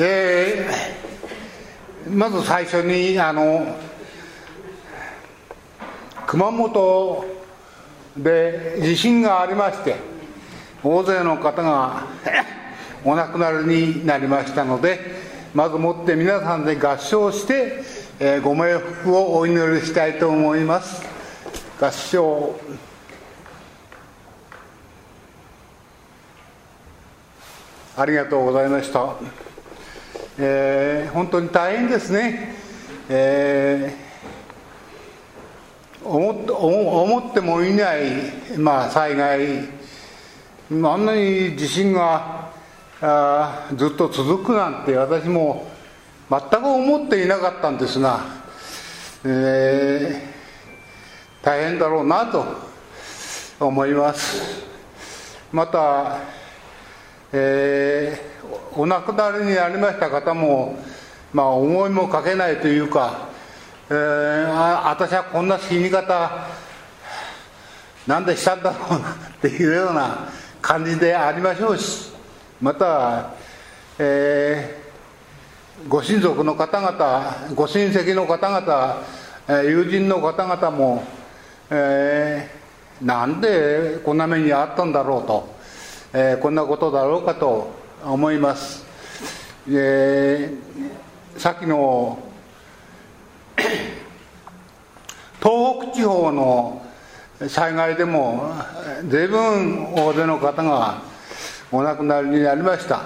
えー、まず最初にあの熊本で地震がありまして大勢の方が お亡くなりになりましたのでまずもって皆さんで合唱して、えー、ご冥福をお祈りしたいと思います。合唱。ありがとうございました、えー、本当に大変ですね、えー、思ってもいない、まあ、災害。あんなに地震があずっと続くなんて私も全く思っていなかったんですが、えー、大変だろうなと思います。またえー、お亡くなりになりました方も、まあ、思いもかけないというか、えー、あ私はこんな死に方なんでしたんだろうなっていうような感じでありましょうしまた、えー、ご親族の方々ご親戚の方々友人の方々も、えー、なんでこんな目にあったんだろうと。えー、こんなことだろうかと思います、えー、さっきの 東北地方の災害でも随分大勢の方がお亡くなりになりました。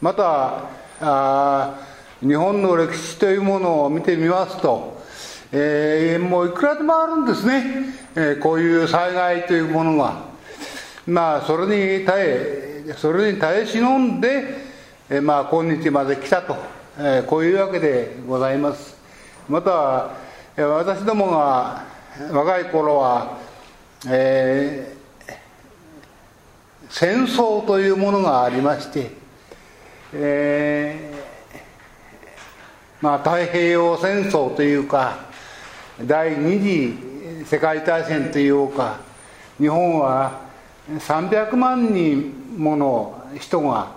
またあ日本の歴史というものを見てみますと、えー、もういくらでもあるんですね、えー、こういう災害というものが。まあそれに耐えそれに耐え忍んで、えまあ今日まで来たと、えこういうわけでございます。また私どもが若い頃は、えー、戦争というものがありまして、えー、まあ太平洋戦争というか第二次世界大戦というか日本は300万人もの人が、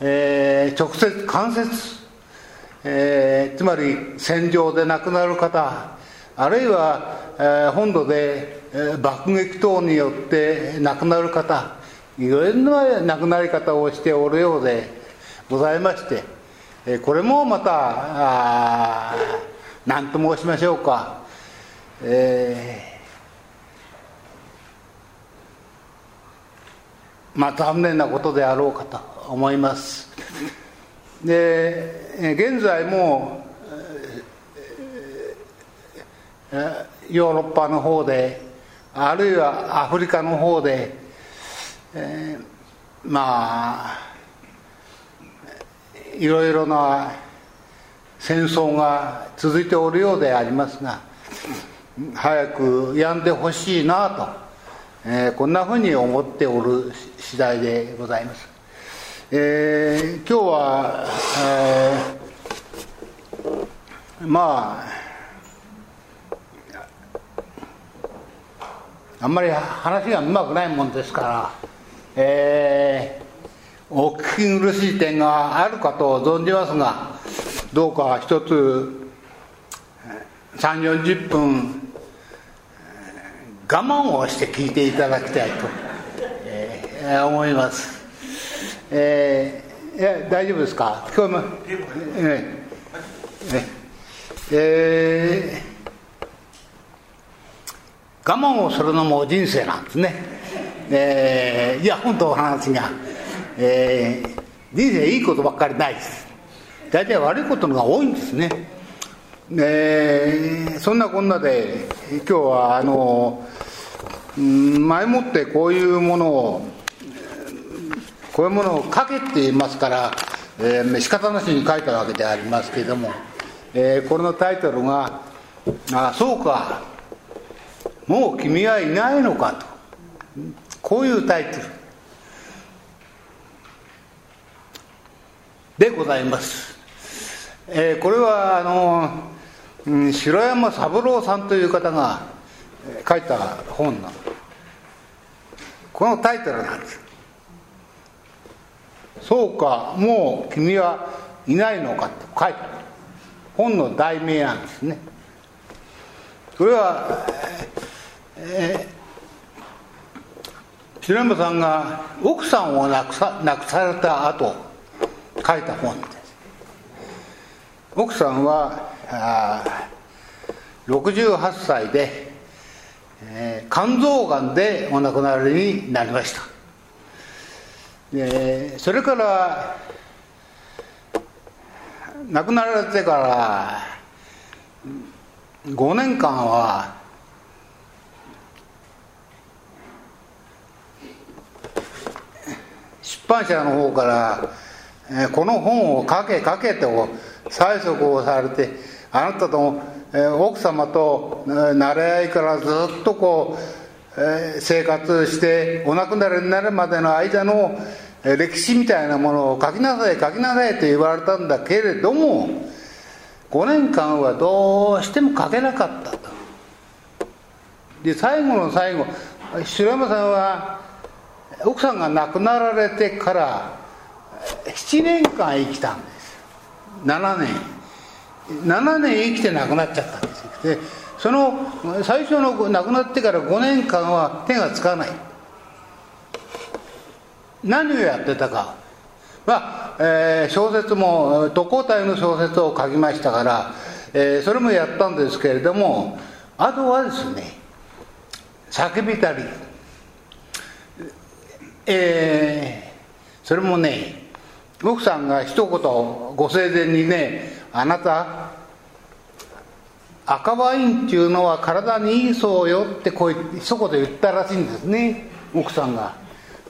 えー、直接間接、えー、つまり戦場で亡くなる方あるいは、えー、本土で、えー、爆撃等によって亡くなる方いろいろな亡くなり方をしておるようでございまして、えー、これもまた何と申しましょうか、えーまあ、残念なことであろうかと思います。で現在もヨーロッパの方であるいはアフリカの方で、えー、まあいろいろな戦争が続いておるようでありますが早く止んでほしいなとえー、こんなふうに思っておる次第でございます、えー、今日は、えー、まああんまり話がうまくないもんですから、えー、お聞き苦しい点があるかと存じますがどうか一つ3 4 0分我慢をして聞いていただきたいと、えー、思います。えー、いや大丈夫ですか？聞こえます、えーえー、我慢をするのも人生なんですね。えー、いや本当お話が、えー、人生いいことばっかりないです。大体悪いことのが多いんですね。えー、そんなこんなで今日はあの前もってこういうものをこういうものを書けって言いますから、えー、仕方なしに書いたわけでありますけれども、えー、これのタイトルが「あそうか。もう君はいないのか」と。こういうタイトル。でございます、えー、これはあの、うん、城山三郎さんという方が書いた本の。このタイトルなんです。そうかもう君はいないのかって書いてある。本の題名なんですね。これは、えー、白山さんが奥さんを亡くさ亡くされた後書いた本です。奥さんはあ68歳で、えー、肝臓がんでお亡くなりになりました。でそれから亡くなられてから5年間は出版社の方から、この本を書け書けと催促をされてあなたとも奥様と慣れ合いからずっとこう生活してお亡くなりになるまでの間の歴史みたいなものを書きなさい書きなさいと言われたんだけれども5年間はどうしても書けなかったと。で最後の最後白山さんは奥さんが亡くなられてから7年間生きたんです。7年。7年生きて亡くなっちゃったんですでその最初の亡くなってから5年間は手がつかない。何をやってたか。まあ、えー、小説も特攻隊の小説を書きましたから、えー、それもやったんですけれどもあとはですね叫びたり。えー、それもね奥さんが一言ご生前にねあなた赤ワインっていうのは体にいいそうよってこう一言言ったらしいんですね奥さんが。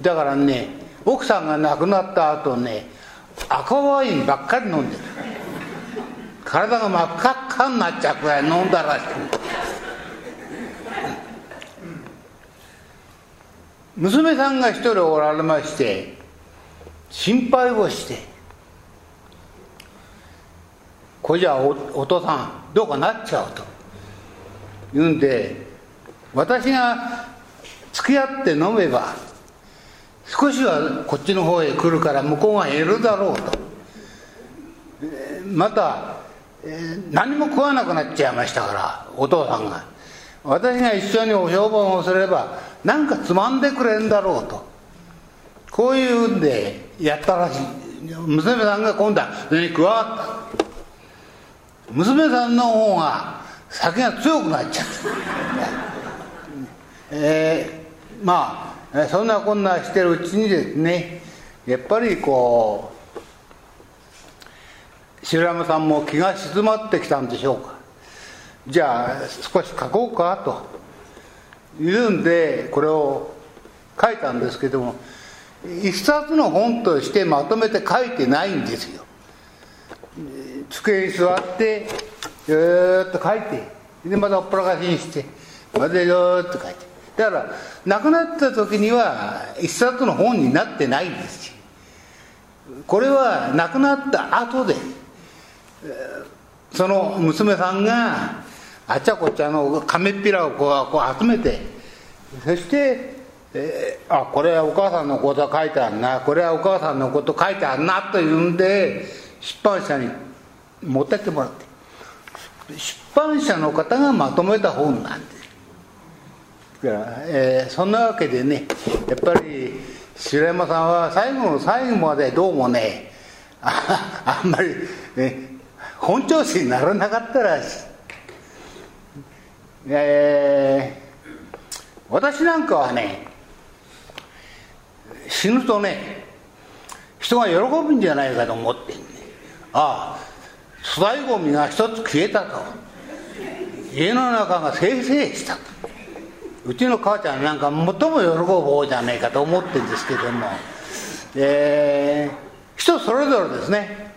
だからね奥さんが亡くなった後ね赤ワインばっかり飲んでる。体が真っ赤っかになっちゃうくらい飲んだらしい。娘さんが一人おられまして心配をしてこれじゃおお父さんどうかなっちゃうと。言うんで私が付き合って飲めば少しはこっちの方へ来るから向こうが得るだろうと。また、えー、何も食わなくなっちゃいましたからお父さんが。私が一緒にお評判をすれば何かつまんでくれんだろうと。こういうんでやったらしい。娘さんが今度はそれに加わった娘さんの方が酒が強くなっちゃったえー、まあそんなこんなしてるうちにですねやっぱりこう白山さんも気が静まってきたんでしょうか。じゃあ少し書こうかと。いうんでこれを書いたんですけども一冊の本としてまとめて書いてないんですよ。机に座ってずっと書いてでまたおっぱらかしにしてまたずっと書いて。だから亡くなった時には一冊の本になってないんですこれは亡くなった後でその娘さんがあちゃこちゃの亀っぴらをこうこう集めてそしてえー、あこれはお母さんのこと書いてあるなこれはお母さんのこと書いてあるなというんで出版社に持ってってもらって。出版社の方がまとめた本なんです。だから、えー、そんなわけでねやっぱり白山さんは最後の最後までどうもねああんまり、ね、本調子にならなかったらしい、えー、私なんかはね死ぬとね人が喜ぶんじゃないかと思ってね。ああ粗大ごみが一つ消えたと。家の中がせいせいしたと。うちの母ちゃんなんか最も喜ぶ方じゃないかと思ってるんですけども、えー、人それぞれですね。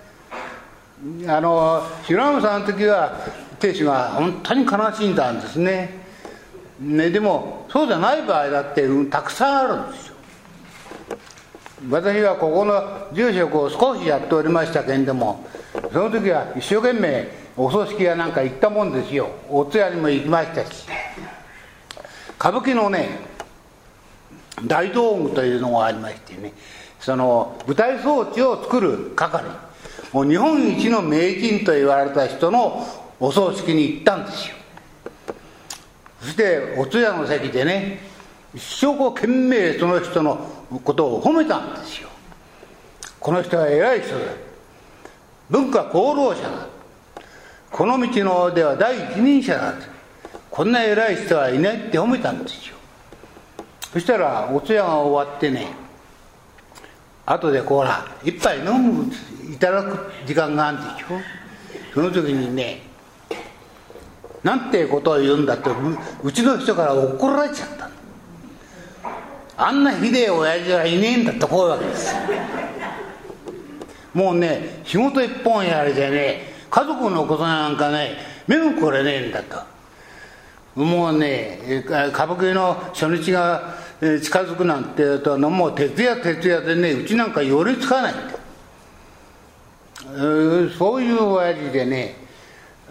あの白山さんの時は亭主が本当に悲しんだんですね。ねでもそうじゃない場合だってたくさんあるんですよ。私はここの住職を少しやっておりましたけれどもその時は一生懸命お葬式やなんか行ったもんですよ。お通夜にも行きましたし。歌舞伎のね大道具というのがありましてねその舞台装置を作る係。もう日本一の名人と言われた人のお葬式に行ったんですよ。そしてお通夜の席でね一生懸命その人のことを褒めたんですよ。この人は偉い人だ。文化功労者だ。この道のでは第一人者だ。こんな偉い人はいないって褒めたんですよ。そしたらお通夜が終わってね後でこうら一杯飲むいただく時間があるんでしょ。その時にねなんてことを言うんだってうちの人から怒られちゃった。あんなひでえ親父はいねえんだってこういうわけです。もうね仕事一本やれてね家族のことなんかね目もくれねえんだと。もうね歌舞伎の初日が近づくなんて言うともう徹夜徹夜でねうちなんか寄りつかないんだそういう親父でね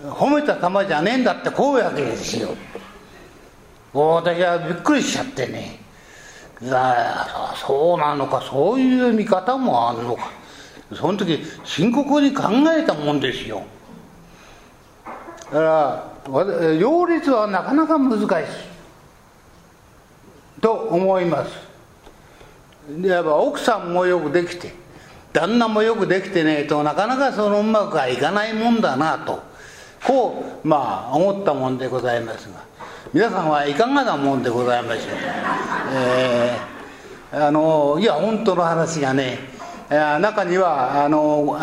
褒めた玉じゃねえんだってこういうわけですよ。私はびっくりしちゃってね。いやそうなのかそういう見方もあるのか。その時深刻に考えたもんですよ。だから両立はなかなか難しい。と思います。やっぱ奥さんもよくできて旦那もよくできてねえとなかなかそのうまくはいかないもんだなと。こうまあ思ったもんでございますが。皆さんはいかがなもんでございましょう？えー、あのいや本当の話がね中にはあの、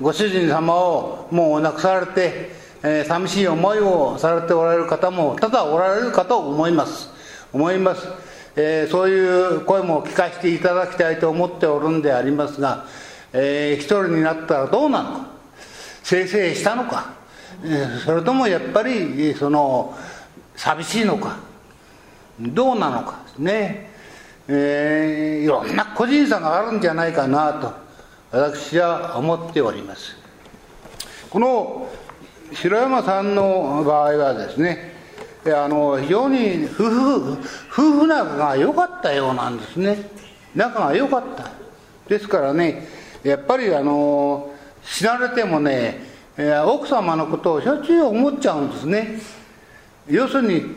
ご主人様をもう亡くされて、えー、寂しい思いをされておられる方も多々おられるかと思います。思います。えー、そういう声も聞かせていただきたいと思っておるんでありますが、えー、一人になったらどうなの？か生成したのか、えー、それともやっぱりその寂しいのか？どうなのか？ね、えー、いろんな個人差があるんじゃないかなと私は思っております。この白山さんの場合はですねあの非常に夫婦夫婦仲が良かったようなんですね。仲が良かった。ですからねやっぱりあの死なれてもね奥様のことをしょっちゅう思っちゃうんですね。要するに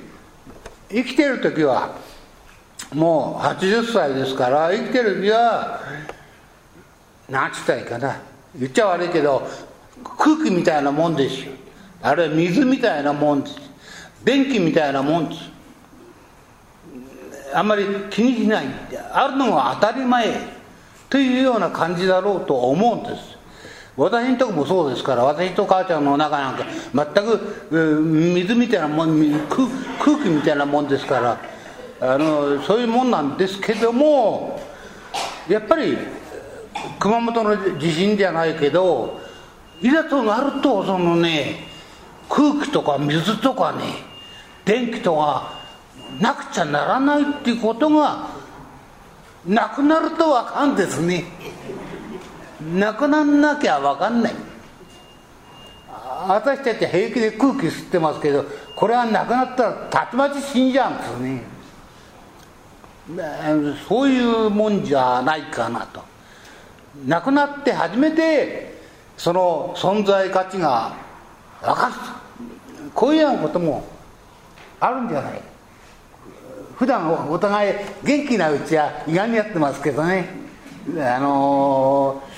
生きてる時はもう80歳ですから生きてる時は何つったらいいかな。言っちゃ悪いけど空気みたいなもんですよ。あるいは水みたいなもんです。電気みたいなもんです。あんまり気にしない。あるのが当たり前というような感じだろうと思うんです。私のとこもそうですから私と母ちゃんの中なんか全く水みたいなもん空空気みたいなもんですからあのそういうもんなんですけどもやっぱり熊本の地震じゃないけどいざとなるとそのね空気とか水とかね電気とかなくちゃならないっていうことがなくなるとわかんですね。なくなんなきゃわかんない。私たち平気で空気吸ってますけどこれはなくなったらたちまち死んじゃうんですね。そういうもんじゃないかなと。なくなって初めてその存在価値が分かる。こういうようなこともあるんじゃない。普段お互い元気なうちは意外にやってますけどね。あのー、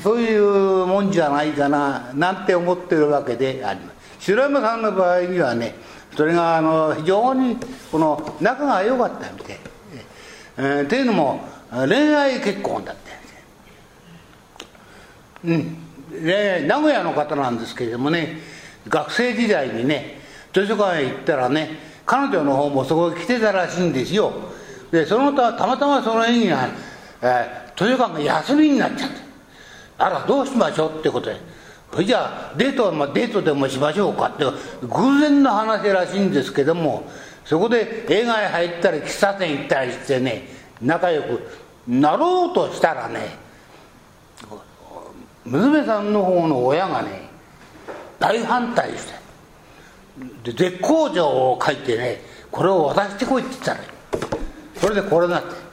そういうもんじゃないかななんて思ってるわけであります。白山さんの場合にはねそれがあの非常にこの仲が良かったみたい、えー、っていうのも恋愛結婚だったんですうん。名古屋の方なんですけれどもね学生時代にね図書館へ行ったらね彼女の方もそこへ来てたらしいんですよ。でそのたたまたまその日には、えー、図書館が休みになっちゃってあらどうしましょうってことで。それじゃあデートは、まあ、デートでもしましょうかって偶然の話らしいんですけどもそこで映画へ入ったり喫茶店行ったりしてね仲良くなろうとしたらね娘さんの方の親がね大反対してで絶好状を書いてねこれを渡してこいって言ったらそれでこれだって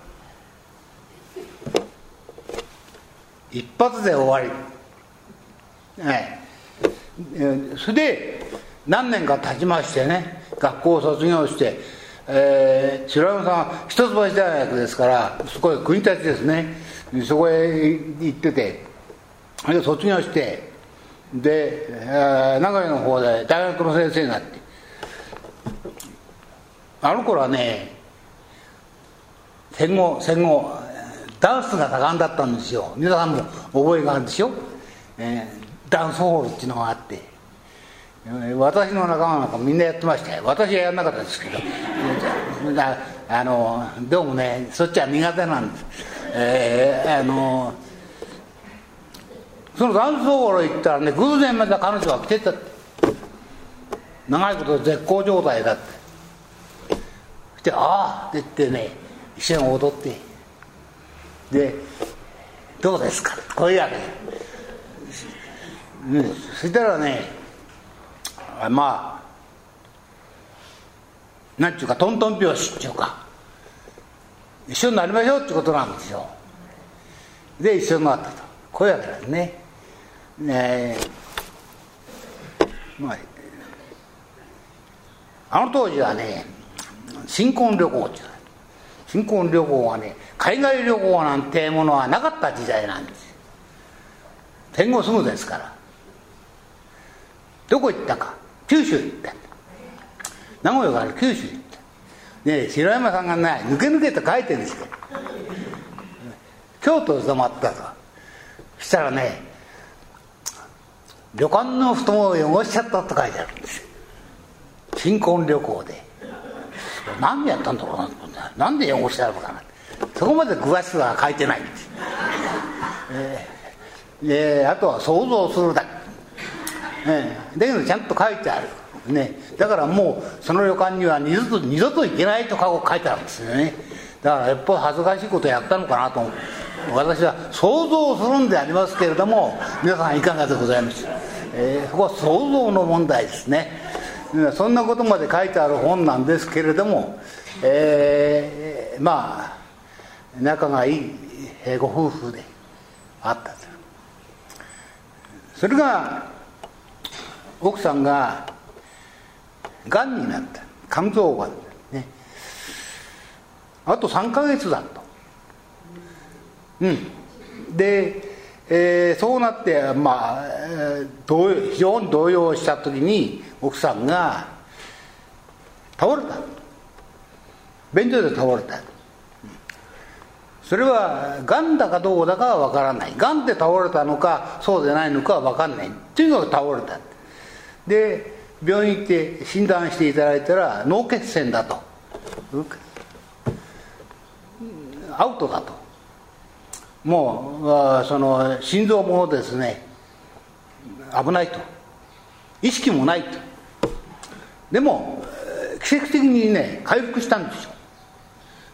一発で終わり、ええ、それで何年か経ちましてね学校を卒業して、えー、白山さんは一橋大学ですからそこへ国立ですね。そこへ行っててで卒業してで、えー、名古屋の方で大学の先生になって。あの頃はね戦後戦後ダンスが盛んだったんですよ。皆さんも覚えがあるでしょ、えー、ダンスホールっていうのがあって。私の仲間なんかみんなやってましたよ。私はやらなかったですけど。あのどうもねそっちは苦手なんで。す、えー、あのそのダンスホール行ったらね偶然また彼女が来てたて。長いこと絶好状態だって。そして「ああ」って言ってね一緒に踊って。で「どうですか?」こういうわけ。うん、そしたらねまあなんちゅうかトントン拍子っていうか一緒になりましょうってことなんですよ。で一緒になったと。こういうわけですね。ねまああの当時はね新婚旅行っていう新婚旅行はね海外旅行なんてものはなかった時代なんです。戦後すぐですから。どこ行ったか？九州行った。名古屋から九州行った。ね白山さんがね抜け抜けと書いてるんですよ。京都に泊まったとしたらね旅館の布団を汚しちゃったと書いてあるんですよ。新婚旅行で。何やったんだろうななんで汚してあるのかな。そこまで詳しくは書いてないんです、えー、えー、あとは想像するだけ、えー、だけどちゃんと書いてある。ね、だからもうその旅館には二度と二度と行けないと書いてあるんですよね。だからやっぱり恥ずかしいことやったのかなと私は想像するんでありますけれども皆さんいかがでございます？えー、そこは想像の問題ですね。そんなことまで書いてある本なんですけれども、えー、まあ仲がいいご夫婦であったと。それが奥さんががんになった。肝臓がんね。あと3か月だと。うん。でえー、そうなって、まあ、非常に動揺した時に奥さんが倒れた。便所で倒れた。それはがんだかどうだかは分からない。がんで倒れたのかそうでないのかは分かんない。というのが倒れた。で病院行って診断していただいたら脳血栓だと。アウトだと。もうその心臓もですね危ないと。意識もないと。でも奇跡的にね回復したんですよ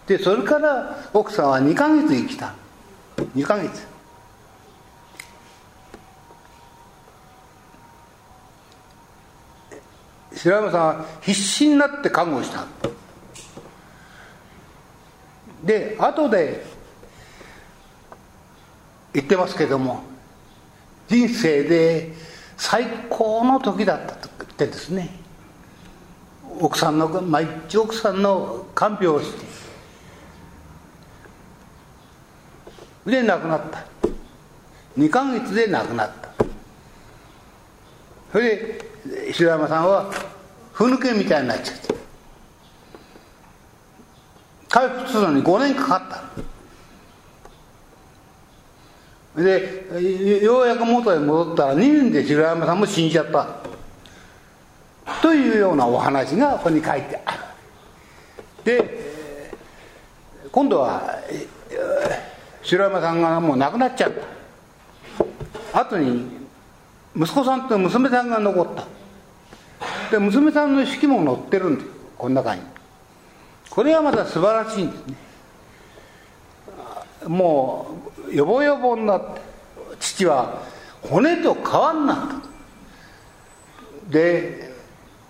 でそれから奥さんは2ヶ月生きた。2ヶ月。白山さんは必死になって看護した。で後で言ってますけども人生で最高の時だったと言ってですね奥さんの毎日奥さんの看病をしてで亡くなった。2ヶ月で亡くなった。それで白山さんはふぬけみたいになっちゃって。回復するのに5年かかった。でようやく元へ戻ったら2年で白山さんも死んじゃった。というようなお話がここに書いてある。で今度は白山さんがもう亡くなっちゃった。後に息子さんと娘さんが残った。で娘さんの式も載ってるんですこの中に。これはまた素晴らしいんですね。もうよぼよぼになって父は骨と皮になった。で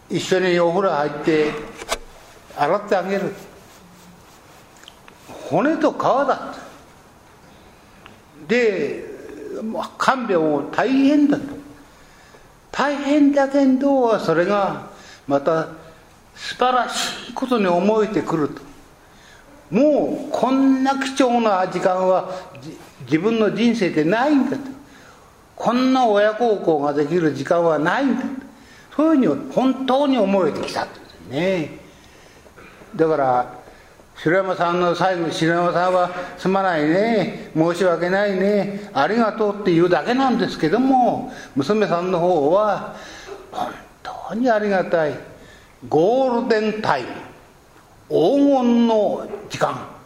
一緒にお風呂入って洗ってあげる。骨と皮だってで看病も大変だと大変だけどそれがまた素晴らしいことに思えてくると。もうこんな貴重な時間は自分の人生でないんだと。こんな親孝行ができる時間はないんだと。そういうふうに本当に思えてきたんですね。だから白山さんの最後白山さんはすまないね。申し訳ないね。ありがとうって言うだけなんですけども娘さんの方は本当にありがたい。ゴールデンタイム。黄金の時間。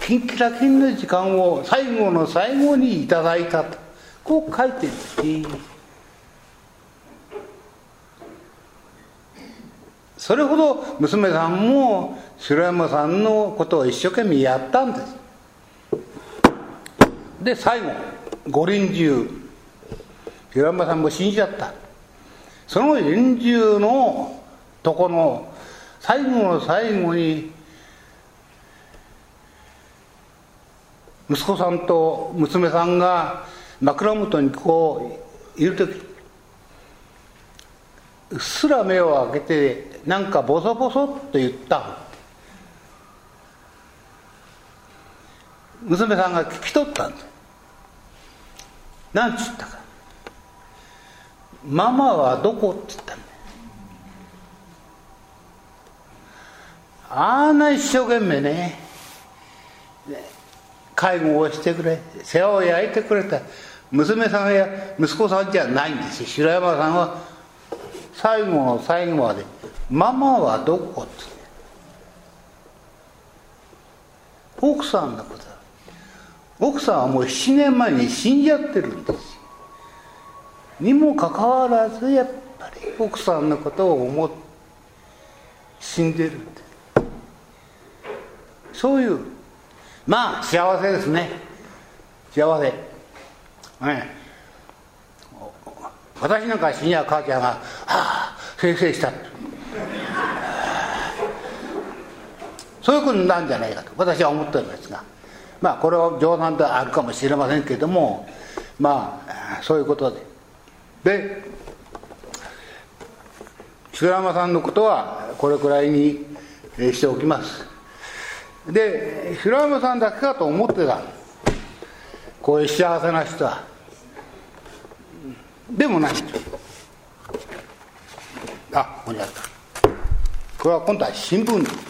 キンキラキンの時間を最後の最後にいただいたとこう書いてるんです。ねそれほど娘さんも白山さんのことを一生懸命やったんです。で最後五輪中白山さんも死んじゃった。その臨終のとこの最後の最後に息子さんと娘さんが枕元にこういる時うっすら目を開けてなんかボソボソっと言った。娘さんが聞き取ったんです何つったか「ママはどこ?」って言ったんあんな一生懸命ね。介護をしてくれ世話を焼いてくれた。娘さんや息子さんじゃないんです白山さんは最後の最後まで「ママはどこ?」って。奥さんのこと奥さんはもう7年前に死んじゃってるんですにもかかわらずやっぱり奥さんのことを思って死んでるってそういう。まあ幸せですね。幸せ。ね私なんか死には母ちゃんが「はあ先生した」そういうことなんじゃないかと私は思っておりますが。まあこれは冗談ではあるかもしれませんけれどもまあそういうことで。で白山さんのことはこれくらいにしておきます。で白山さんだけかと思ってた。こういう幸せな人は。でもない。あここにあった。これは今度は新聞。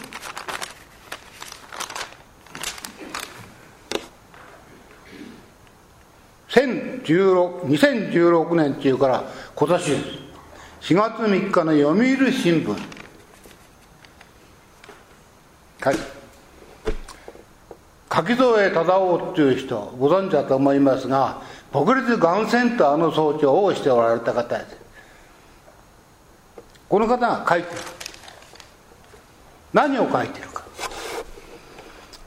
2016年っていうから今年です4月3日の読売新聞。はい。柿添忠夫っていう人ご存知だと思いますが国立がんセンターの総長をしておられた方です。この方が書いてる。何を書いてるか。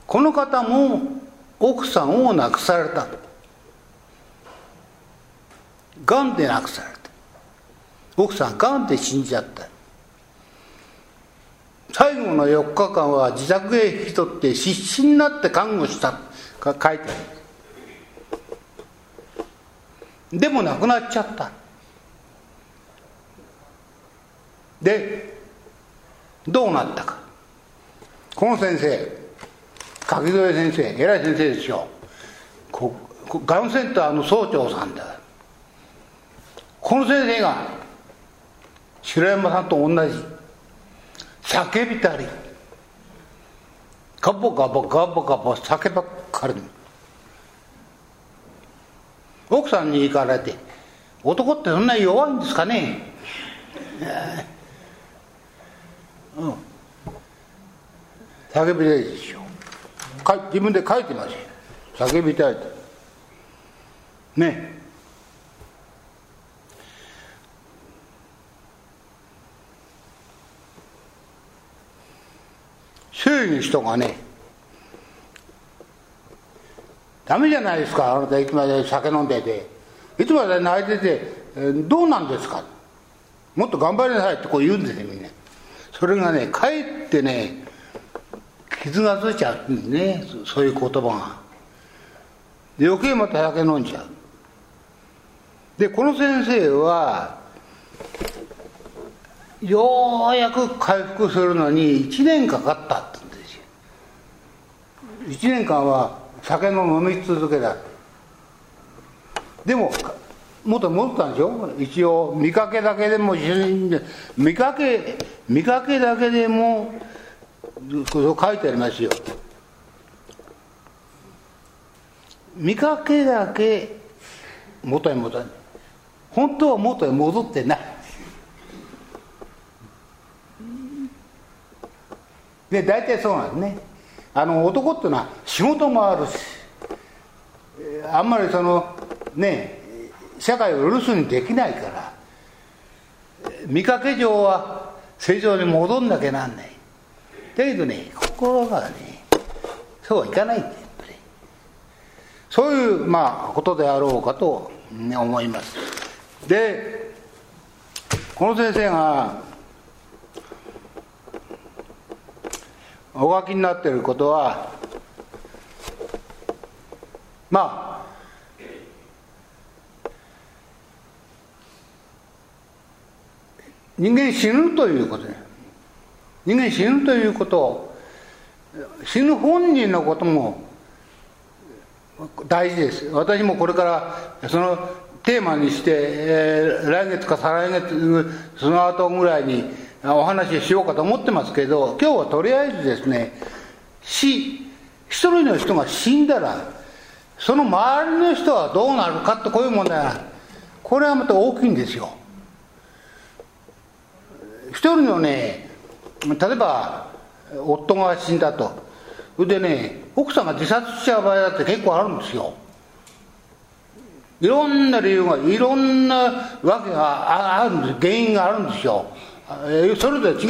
この方も奥さんを亡くされた。がんで亡くされた。奥さんがんで死んじゃった。最後の4日間は自宅へ引き取って必死になって看護した。が書いてある。でも亡くなっちゃった。でどうなったか。この先生柿添先生偉い先生ですよ。がんセンターの総長さんだ。この先生が白山さんと同じ。叫びたり。ガボガボガボガボ酒ばっかり奥さんに行かれて男ってそんな弱いんですかね。うん。叫びたいでしょ。自分で書いてます。よ叫びたいと。ね。周囲の人がねダメじゃないですか。あなたいつまで酒飲んでて。いつまで泣いててどうなんですか。もっと頑張りなさいってこう言うんですよみんな。それがねかえってね傷がついちゃうんですね。そういう言葉が。余計また酒飲んじゃう。でこの先生はようやく回復するのに1年かかった。1年間は酒の飲み続けだでも元戻ったんでしょ一応見かけだけでも見かけ見かけだけでもそう書いてありますよ。見かけだけ元へ戻る。本当は元へ戻ってない。で大体そうなんですね。あの男っていうのは仕事もあるしあんまりそのね社会を留守にできないから見かけ上は正常に戻んなきゃなんない。だけどね心がねそうはいかないんだよそういうまあことであろうかと思います。でこの先生がお書きになっていることはまあ人間死ぬということ人間死ぬということ死ぬ本人のことも大事です。私もこれからそのテーマにして、えー、来月か再来月その後ぐらいにお話ししようかと思ってますけど今日はとりあえずですね死一人の人が死んだらその周りの人はどうなるかってこういう問題がこれはまた大きいんですよ。一人のね例えば夫が死んだと。それでね奥さんが自殺しちゃう場合だって結構あるんですよ。いろんな理由がいろんなわけがあるんです原因があるんですよ。それぞれ違うんで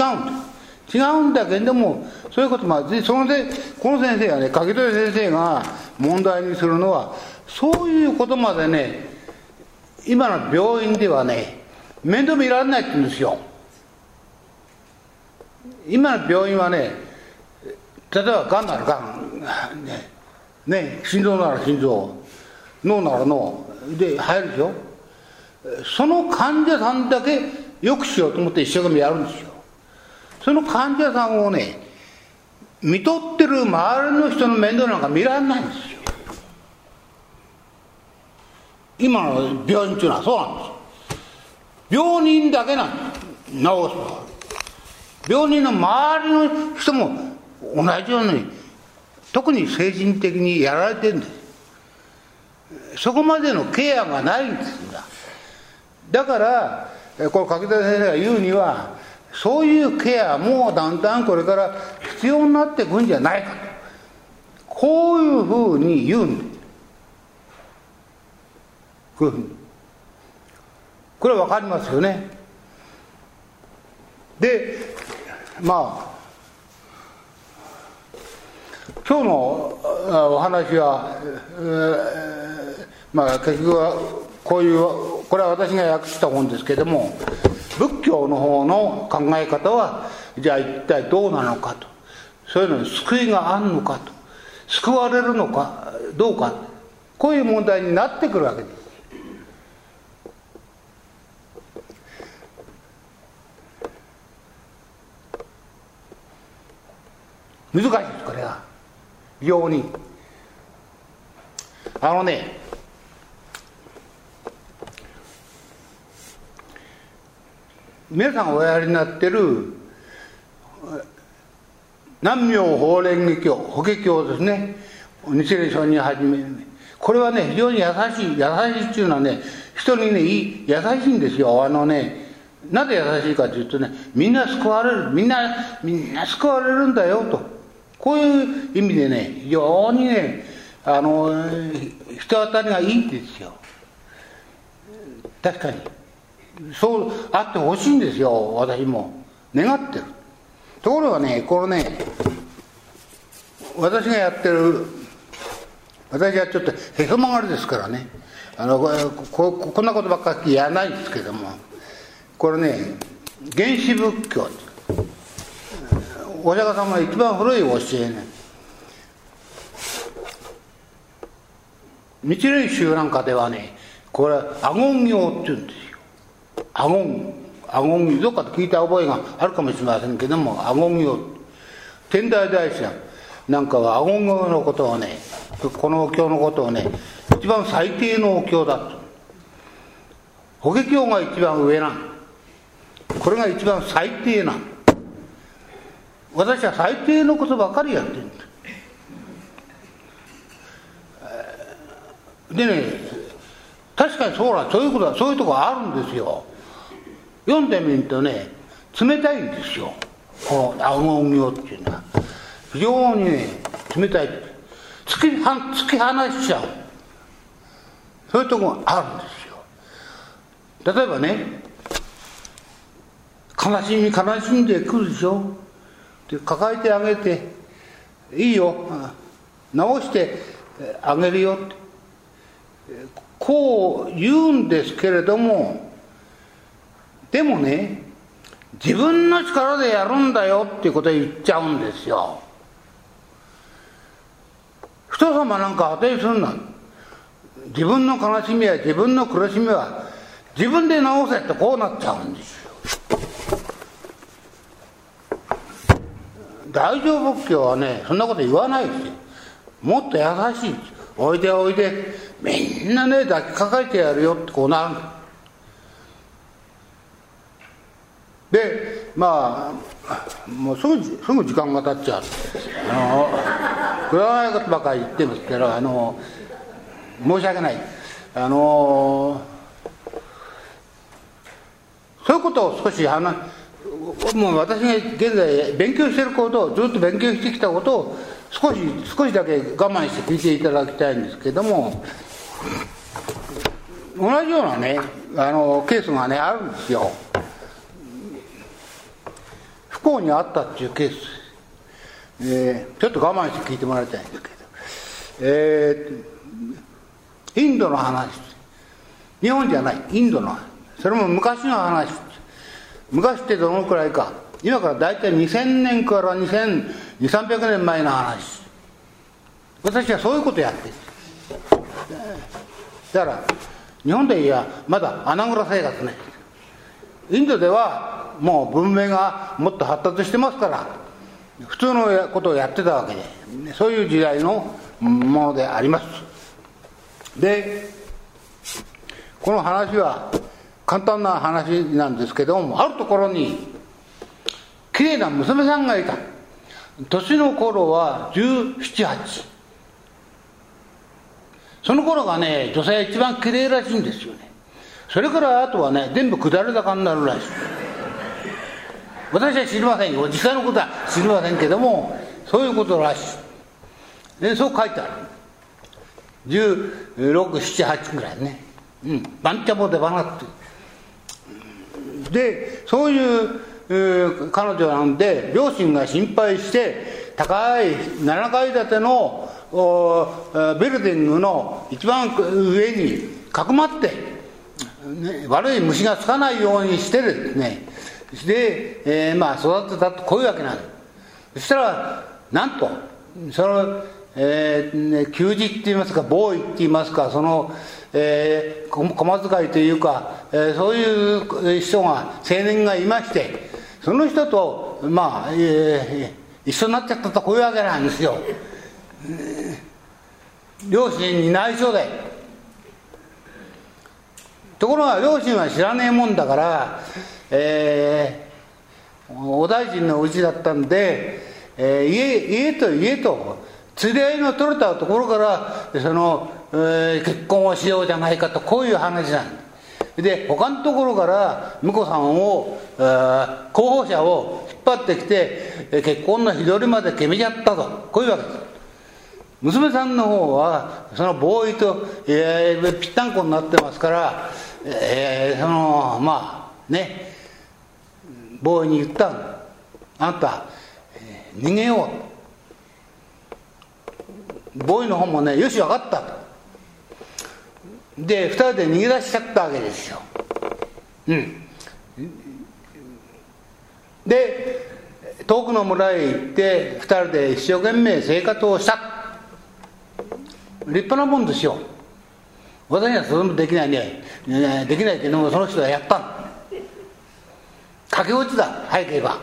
す違うんだけれどもそういうこともあってそのでこの先生はね柿取先生が問題にするのはそういうことまでね今の病院ではね面倒見られないって言うんですよ。今の病院はね例えばがんならがんねね心臓なら心臓脳なら脳で入るでしょ。その患者さんだけよくしようと思って一生懸命やるんですよ。その患者さんをね見とってる周りの人の面倒なんか見られないんですよ。今の病院っていうのはそうなんです病人だけなんです。治すのは病人の周りの人も同じように特に精神的にやられてるんです。そこまでのケアがないんですだからこの柿田先生が言うにはそういうケアもだんだんこれから必要になってくんじゃないかと。こういうふうに言うん。ですこういうふうに。これは分かりますよね。でまあ今日のお話は、えー、まあ結局はこういうこれは私が訳した本ですけれども仏教の方の考え方はじゃあ一体どうなのかと。そういうのに救いがあるのかと。救われるのかどうか。こういう問題になってくるわけです。難しいですこれが非常に。あのね皆さんおやりになってる南明法蓮華経法華経ですね。日蓮上人はじめこれはね非常に優しい優しいっていうのはね人にねいい優しいんですよ。あのねなぜ優しいかというとねみんな救われるみんなみんな救われるんだよと。こういう意味でね非常にねあの人当たりがいいんですよ。確かに。そうあってほしいんですよ私も。願ってる。ところがねこのね私がやってる私はちょっとへそ曲がりですからね。あのここんなことばっかりやらないですけども。これね原始仏教お釈迦様の一番古い教えね。日蓮宗なんかではねこれアゴン行って言うんですアゴンアゴンどっかで聞いた覚えがあるかもしれませんけどもアゴン行天台大師なんかはアゴン行のことをねこのお経のことをね一番最低のお経だと法華経が一番上なんこれが一番最低なん私は最低のことばかりやってるんだでね確かにそうだそういうことはそういうとこあるんですよ読んでみるとね冷たいんですよ。この青音行っていうのは。非常にね冷たい。突きは突き放しちゃう。そういうとこがあるんですよ。例えばね悲しみ悲しんでくるでしょ。で抱えてあげていいよ。直してあげるよって。こう言うんですけれどもでもね自分の力でやるんだよっていうことを言っちゃうんですよ。人様なんか当てにするな。自分の悲しみや自分の苦しみは自分で直せってこうなっちゃうんですよ。大乗仏教はねそんなこと言わないですよ。もっと優しい。おいでおいで。みんなね抱きかかえてやるよってこうなるん。ですでまあもうすぐすぐ時間が経っちゃうあのくだらないことばかり言ってますけどあの申し訳ない。あのそういうことを少し話もう私が現在勉強してることをずっと勉強してきたことを少し少しだけ我慢して聞いていただきたいんですけども同じようなねあのケースがねあるんですよ。幸にあったっていうケース、えー、ちょっと我慢して聞いてもらいたいんですけど。えー、インドの話。日本じゃない。インドの話。それも昔の話。昔ってどのくらいか。今から大体2000年から2200300年前の話。私はそういうことやってる。だから日本でいやまだ穴蔵生活ね。インドではもう文明がもっと発達してますから普通のことをやってたわけでそういう時代のものであります。でこの話は簡単な話なんですけどもあるところに綺麗な娘さんがいた。年の頃は1718その頃がね女性一番綺麗らしいんですよね。それからあとはね全部下り坂になるらしい。私は知りませんよ。実際のことは知りませんけどもそういうことらしい。でそう書いてある。1678ぐらいね。うん。番茶も出花って。でそういう彼女なんで両親が心配して高い7階建てのビルディングの一番上にかくまって、ね、悪い虫がつかないようにしてですねで、えー、まあ育てたとこういうわけなんですそしたらなんとその、えー、休日って言いますかボーイって言いますかその、えー、駒遣いというか、えー、そういう人が青年がいましてその人とまあ、えー、一緒になっちゃったとこういうわけなんですよ。両親に内緒でところが両親は知らねえもんだから、えー、お大臣のうちだったんで、えー、家家と家と連れ合いの取れたところからその、えー、結婚をしようじゃないかとこういう話なんで他のところから婿さんを、候補者を引っ張ってきて結婚の日取りまで決めちゃったと。こういうわけです娘さんの方はそのボーイと、えー、ぴったんこになってますから、えー、そのまあね。ボーイに言ったあんた、えー、逃げよう。ボーイの方もねよし分かった。とで2人で逃げ出しちゃったわけですよ。うん。で遠くの村へ行って2人で一生懸命生活をした。立派なもんですよ。私にはそれもできないね。できないけどもその人はやった駆け落ちだ早ければ。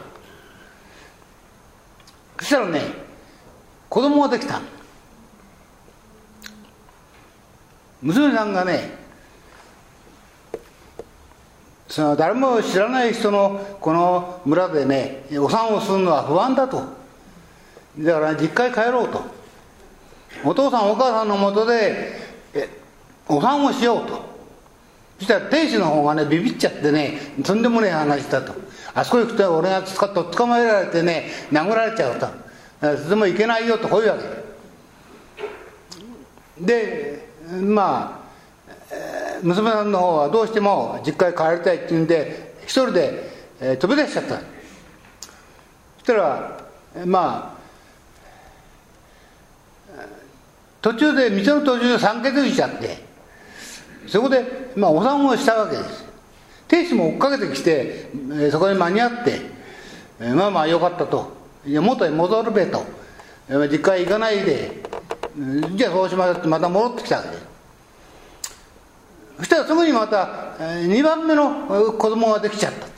そしたらね子供ができた。娘さんがねその誰も知らない人のこの村でねお産をするのは不安だと。だから実家へ帰ろうと。お父さんお母さんのもとでお産をしようと。そしたら亭主の方がねビビっちゃってねとんでもねえ話だと。あそこ行くと俺がつかと捕まえられてね殴られちゃうと。でもいけないよとこういうわけ。でまあ娘さんの方はどうしても実家へ帰りたいっていうんで一人で、えー、飛び出しちゃった。そしたらまあ途中で道の途中で産気づいちゃって。そこで、まあ、お産をしたわけです。亭主も追っかけてきて、え、そこに間に合って、え、まあまあよかったと。いや元へ戻るべと、え、実家へ行かないで。じゃあそうしましょうってまた戻ってきたわけで。すそしたらすぐにまた2番目の子供ができちゃった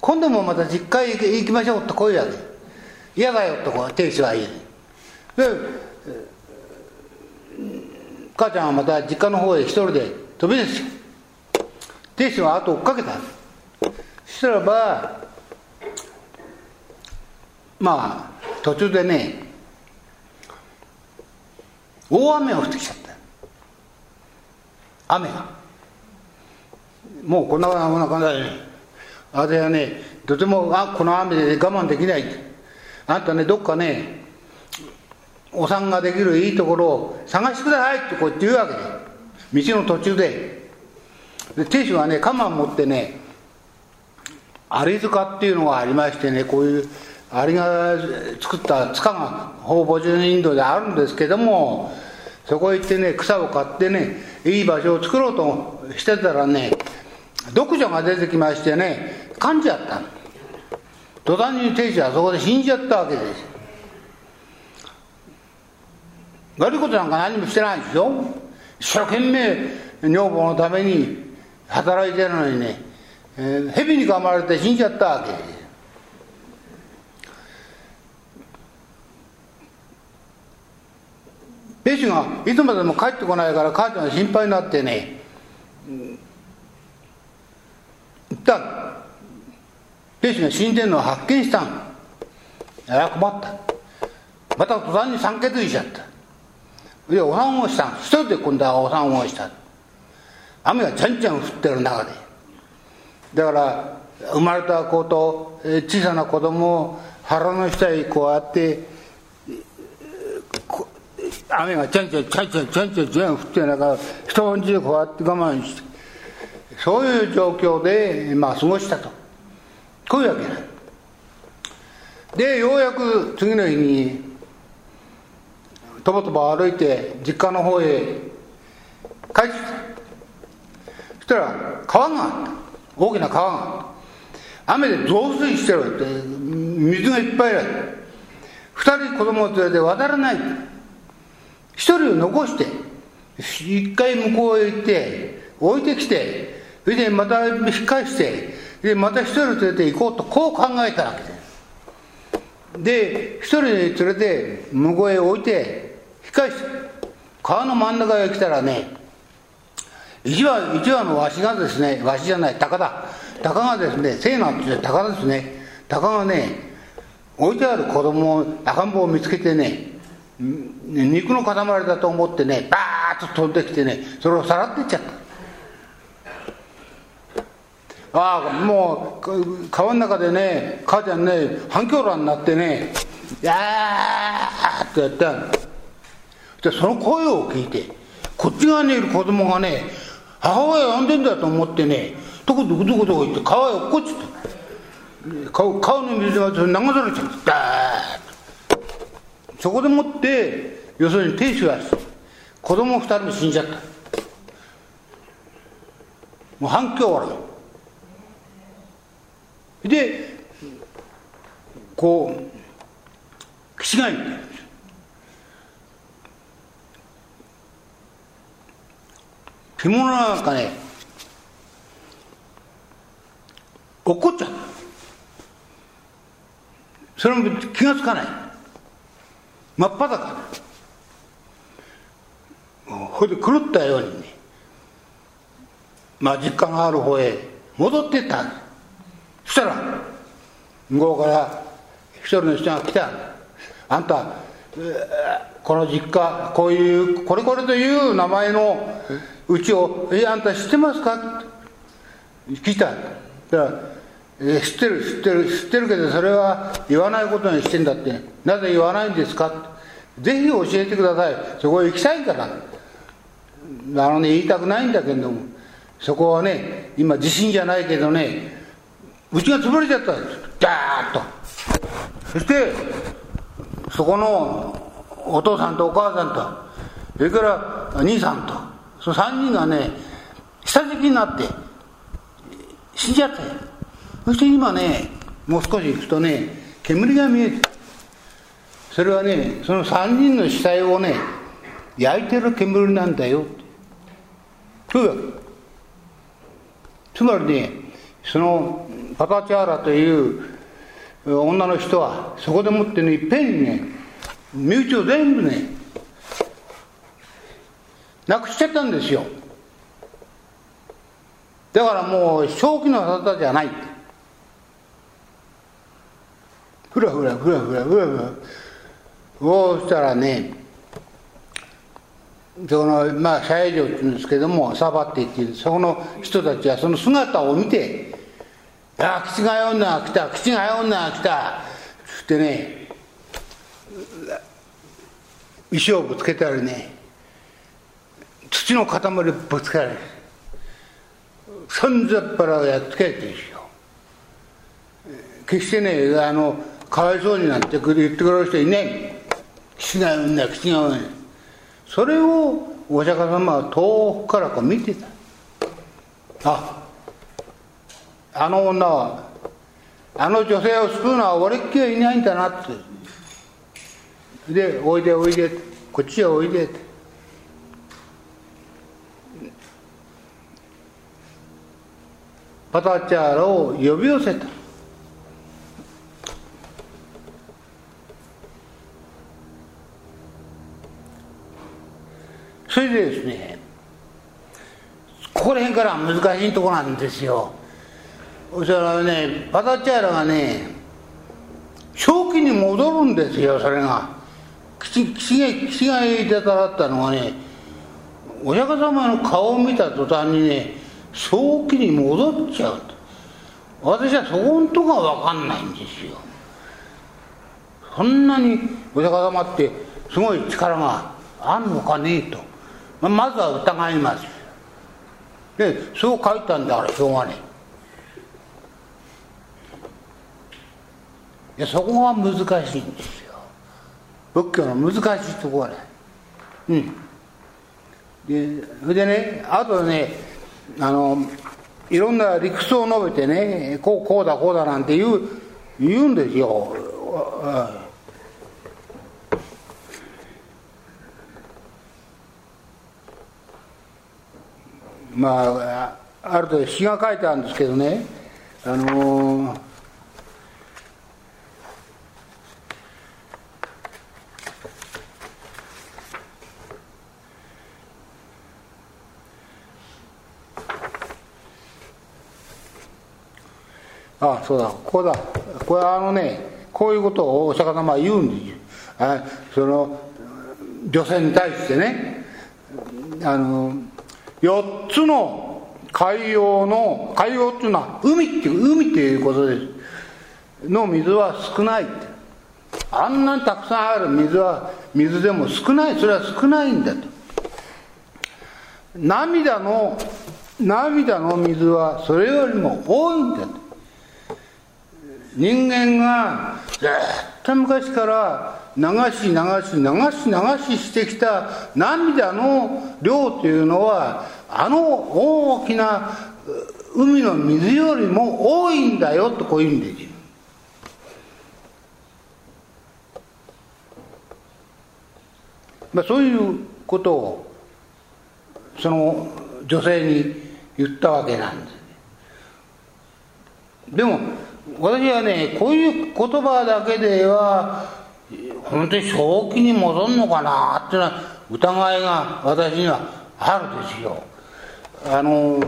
今度もまた実家へ行きましょうとこういうわけ嫌だよとこう亭主は言う。で母ちゃんはまた実家の方へ一人で飛び出し亭主は後を追っかけた。そしたらばまあ途中でね大雨が降ってきちゃった。雨が。もうこんなこんな感じで私はねとてもあこの雨で我慢できない。あんたねどっかねお産ができるいいところを探してくださいってこう言うわけで。道の途中で。で亭主はね鎌を持ってね有塚っていうのがありましてねこういうアリが作った塚がほぼ50インドであるんですけどもそこへ行ってね草を買ってねいい場所を作ろうとしてたらね毒女が出てきましてね噛んじゃった途端に亭主はそこで死んじゃったわけです。悪いことなんか何もしてないですよ一生懸命女房のために働いてるのにね、えー、蛇に噛まれて死んじゃったわけ。です兵士がいつまでも帰ってこないから母ちゃんが心配になってね、言った。兵士が死んでるのを発見したんあ困った。また途端に産気づいちゃった。でお産をした。一人で今度はお産をした。雨がちゃんちゃん降ってる中で。だから生まれた子と小さな子供を腹の下にこうやって雨がちゃんちゃんちゃんちゃんちゃんちゃんちゃん降ってなんか一晩中こうやって我慢してそういう状況で、まあ、過ごしたと。こういうわけなんでようやく次の日にとぼとぼ歩いて実家の方へ。帰ってきた。そしたら川があった。大きな川があった。雨で増水してるって水がいっぱいある二人子供を連れて渡らない。一人を残して一回向こうへ行って置いてきてそれでまた引き返してでまた一人連れて行こうとこう考えたわけです。で一人連れて向こうへ置いて引き返し川の真ん中へ来たらね一羽一羽のわしがですねわしじゃない鷹だ。鷹がですね聖なんて鷹ですね。鷹がね置いてある子供赤ん坊を見つけてね肉の塊だと思ってねバーッと飛んできてねそれをさらっていっちゃった。ああもう川の中でね母ちゃんね反響乱になってね「やー!」ってやった。でその声を聞いてこっち側にいる子供がね母親呼んでんだと思ってねどこどこどこどこ行って川へ落っこちゃった顔顔の水が流されちゃったダーッそこでもって要するに亭主が子供二人も死んじゃった。もう反響あるでこう岸がいんだよ獣なんかね怒っちゃう。それも気がつかない。真っ裸。ほいで狂ったようにねまあ実家のある方へ戻ってった。そしたら向こうから一人の人が来た。あんたこの実家こういうこれこれという名前のうちを「えあんた知ってますか？って?」聞いた。だからえ知ってる知ってる知ってるけどそれは言わないことにしてんだって。なぜ言わないんですか？ぜひ教えてください。そこへ行きたいから。あのね言いたくないんだけども。そこはね今地震じゃないけどねうちが潰れちゃった。んですダーッと。そしてそこのお父さんとお母さんとそれから兄さんと。その3人がね下敷きになって死んじゃったそして今ねもう少し行くとね煙が見えてそれはねその3人の死体をね焼いてる煙なんだよ。そう。いうわけつまりねそのパタチャーラという女の人はそこでもってねいっぺんにね身内を全部ねなくしちゃったんですよ。だからもう正気の沙汰じゃない。ふらふらふらふらふらふら。そうしたらねそのまあ社営城って言うんですけどもサバって言ってそこの人たちはその姿を見て「ああ吉ヶ谷女が来た吉ヶ谷女が来た」つってね石をぶつけたりね土の塊ぶつけられさんざっぱらをやっつけてですよ決してねあのかわいそうになってくる言ってくれる人いない吉ヶ谷女吉ヶ谷女それをお釈迦様は遠くからこう見てた。ああの女はあの女性を救うのは俺っきりいないんだなって。でおいでおいでこっちへおいで。ってパタチャーラを呼び寄せた。それでですねここら辺から難しいとこなんですよ。それはねパタチャーラがね正気に戻るんですよそれが。口口がいたたらったのがねお釈迦様の顔を見た途端にね正気に戻っちゃう私はそこんとこが分かんないんですよ。そんなにお釈迦様ってすごい力があんのかねえと。まあ、まずは疑います。でそう書いたんだからしょうがねえ。いやそこが難しいんですよ。仏教の難しいところはね。うん。でそれでねあとねあのいろんな理屈を述べてねこうこうだこうだなんて言う言うんですよ。まあある程度詩が書いてあるんですけどね。あのー、あそうだ。ここだ。これあのねこういうことをお釈迦様は言うんですよ。あその女性に対してね。あの4つの海洋の海洋っていうのは海っていう海っていうことです。の水は少ない。あんなにたくさんある水は水でも少ない。それは少ないんだと。涙の涙の水はそれよりも多いんだと。人間がずっと昔から流し流し流し流ししてきた涙の量というのはあの大きな海の水よりも多いんだよとこういうんですよ。まあ、そういうことをその女性に言ったわけなんですでも私はねこういう言葉だけでは本当に正気に戻るのかなっていうのは疑いが私にはあるですよ。あの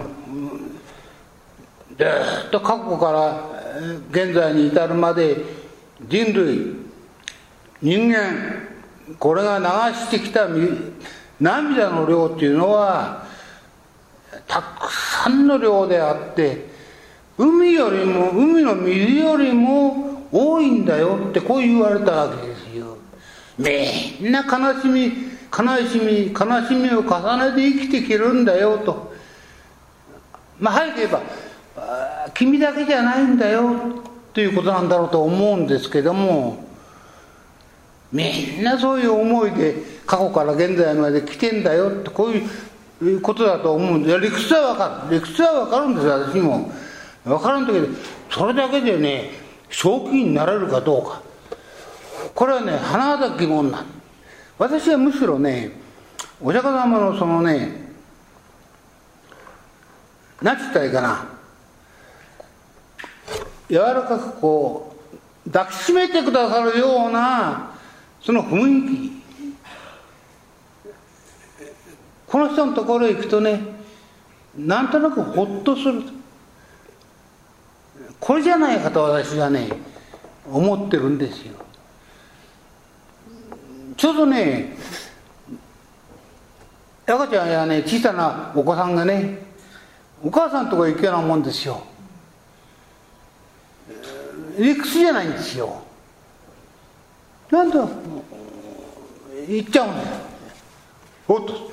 ずっと過去から現在に至るまで人類人間これが流してきた涙の量っていうのはたくさんの量であって海よりも海の水よりも多いんだよってこう言われたわけですよ。みんな悲しみ悲しみ悲しみを重ねて生きていけるんだよと。まあ早く言えば君だけじゃないんだよということなんだろうと思うんですけどもみんなそういう思いで過去から現在まで来てんだよってこういうことだと思うんです。理屈は分かる。理屈は分かるんです私も。分からんけどそれだけでね正気になれるかどうか。これはね甚だ疑問なん私はむしろねお釈迦様のそのね何て言ったらいいかな。柔らかくこう抱きしめてくださるようなその雰囲気。この人のところへ行くとねなんとなくほっとする。これじゃないかと私はね思ってるんですよ。ちょうどね赤ちゃんやね小さなお子さんがねお母さんとこ行くようなもんですよ。理屈じゃないんですよ。なんだ行っちゃうんだよ。おっと。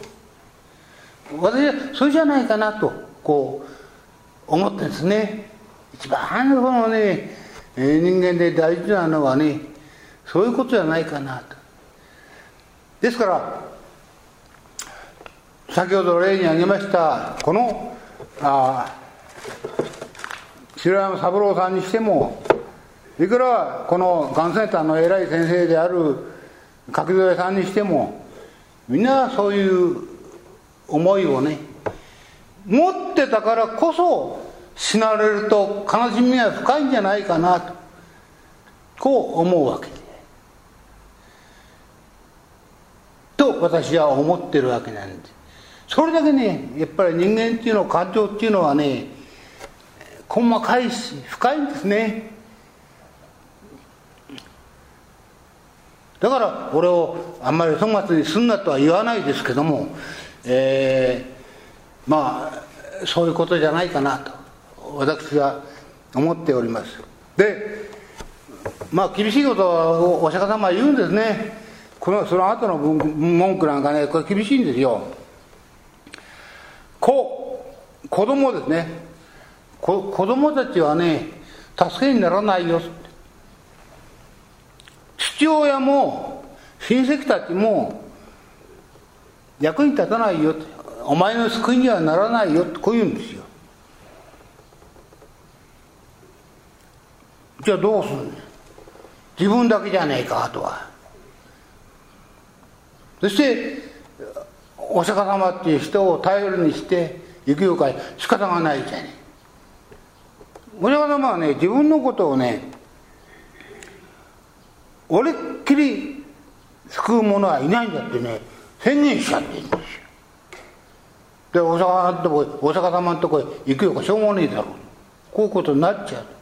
私はそれじゃないかなとこう思ってですね一番このね人間で大事なのはねそういうことじゃないかなと。ですから先ほど例に挙げましたこのあ白山三郎さんにしてもいくらこのがんセンターの偉い先生である柿添さんにしてもみんなそういう思いをね持ってたからこそ死なれると悲しみは深いんじゃないかなとこう思うわけ。でと私は思ってるわけなんです。それだけねやっぱり人間っていうの感情っていうのはね細かいし深いんですね。だから俺をあんまり粗末にすんなとは言わないですけども、えー、まあそういうことじゃないかなと。私は思っております。でまあ厳しいことをお釈迦様は言うんですね。このその後の文句なんかねこれ厳しいんですよ。子子供ですね。子供たちはね助けにならないよ。父親も親戚たちも役に立たないよ。お前の救いにはならないよ。ってこう言うんですよ。じゃあどうするん。自分だけじゃねえかあとは。そしてお釈迦様っていう人を頼りにして行くよか仕方がないじゃねお釈迦様はね自分のことをね俺っきり救う者はいないんだってね宣言しちゃってるんですよ。でお釈迦お釈迦様のとこへ行くよかしょうがねえだろう。こういうことになっちゃう。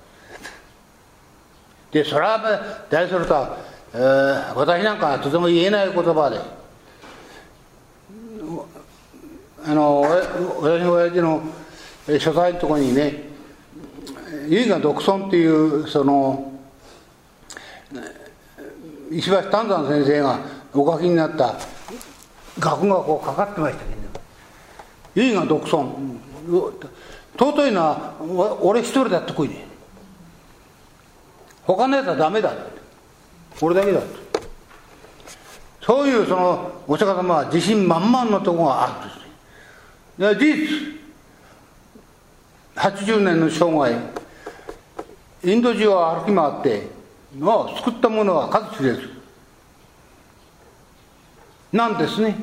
でそれは大それた、えー、私なんかはとても言えない言葉であの私の親父の書斎のところにね唯我独尊っていうその石橋丹山先生がお書きになった学がこうかかってましたけど唯我独尊。尊いのは俺一人だってこいで他のやつはダメだ俺だけだそういうそのお釈迦様は自信満々のとこがあるんです。事実。80年の生涯インド中を歩き回ってを救った者は数知れず。なんですね。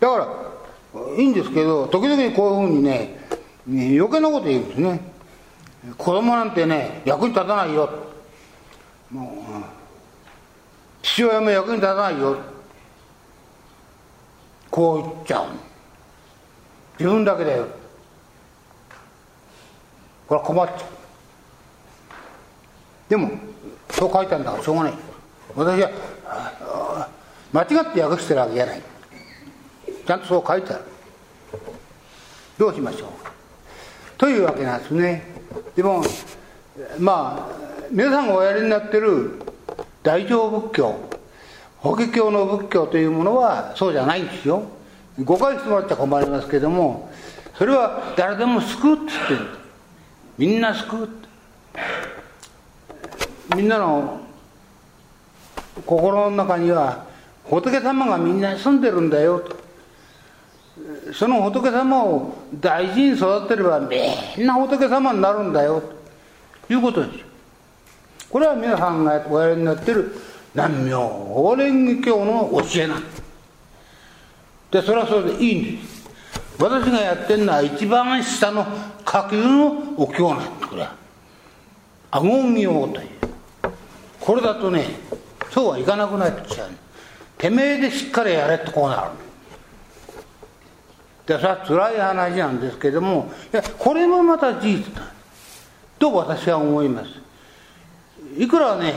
だからいいんですけど時々こういうふうにね余計なこと言うんですね。子供なんてね役に立たないよ。もう父親も役に立たないよ。こう言っちゃう自分だけだよ。これは困っちゃう。でもそう書いたんだからしょうがない。私は間違って訳してるわけじゃない。ちゃんとそう書いてある。どうしましょう。というわけなんですね。でもまあ皆さんがおやりになってる大乗仏教法華経の仏教というものはそうじゃないんですよ。誤解してもらっちゃ困りますけどもそれは誰でも救うって言ってる。みんな救うって。みんなの心の中には仏様がみんな住んでるんだよと。その仏様を大事に育てればみんな仏様になる。んだよということですこれは皆さんがおやりになってる南明法蓮華経の教えなんでそれはそれでいいんです。私がやってるのは一番下の下級のお経なんですこれは阿言明というこれだとねそうはいかなくなっちゃう。てめえでしっかりやれってこうなる。でそれは辛い話なんですけどもいやこれもまた事実だと私は思います。いくらね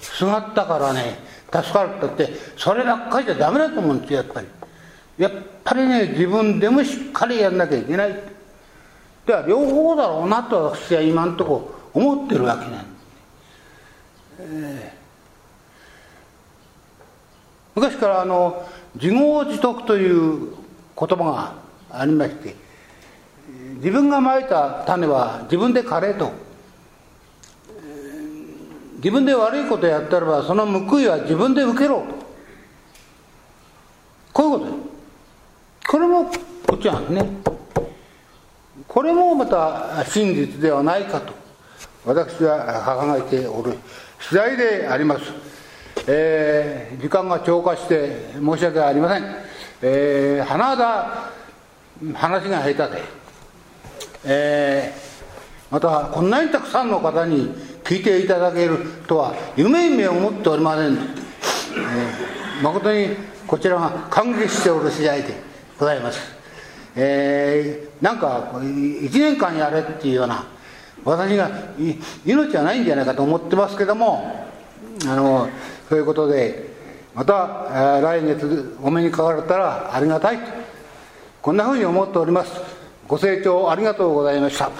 すがったからね助かるったってそればっかりじゃダメだと思うんですよやっぱり。やっぱりね自分でもしっかりやんなきゃいけない。では両方だろうなと私は今んとこ思ってるわけなんです、えー、昔からあの自業自得という言葉がありまして自分がまいた種は自分で枯れと。自分で悪いことやったらばその報いは自分で受けろ。とこういうこと。これもこっちなんですね。これもまた真実ではないかと。私は考えておる。次第であります、えー、時間が超過して申し訳ありません、えー、花田話が下手で、えー、またこんなにたくさんの方に聞いていただけるとは夢夢思っておりません、えー、誠にこちらが感激しておる次第でございます、えー、なんか1年間やれっていうような私が命はないんじゃないかと思ってますけどもあのそういうことでまた来月お目にかかれたらありがたいと。こんなふうに思っております。ご清聴ありがとうございました。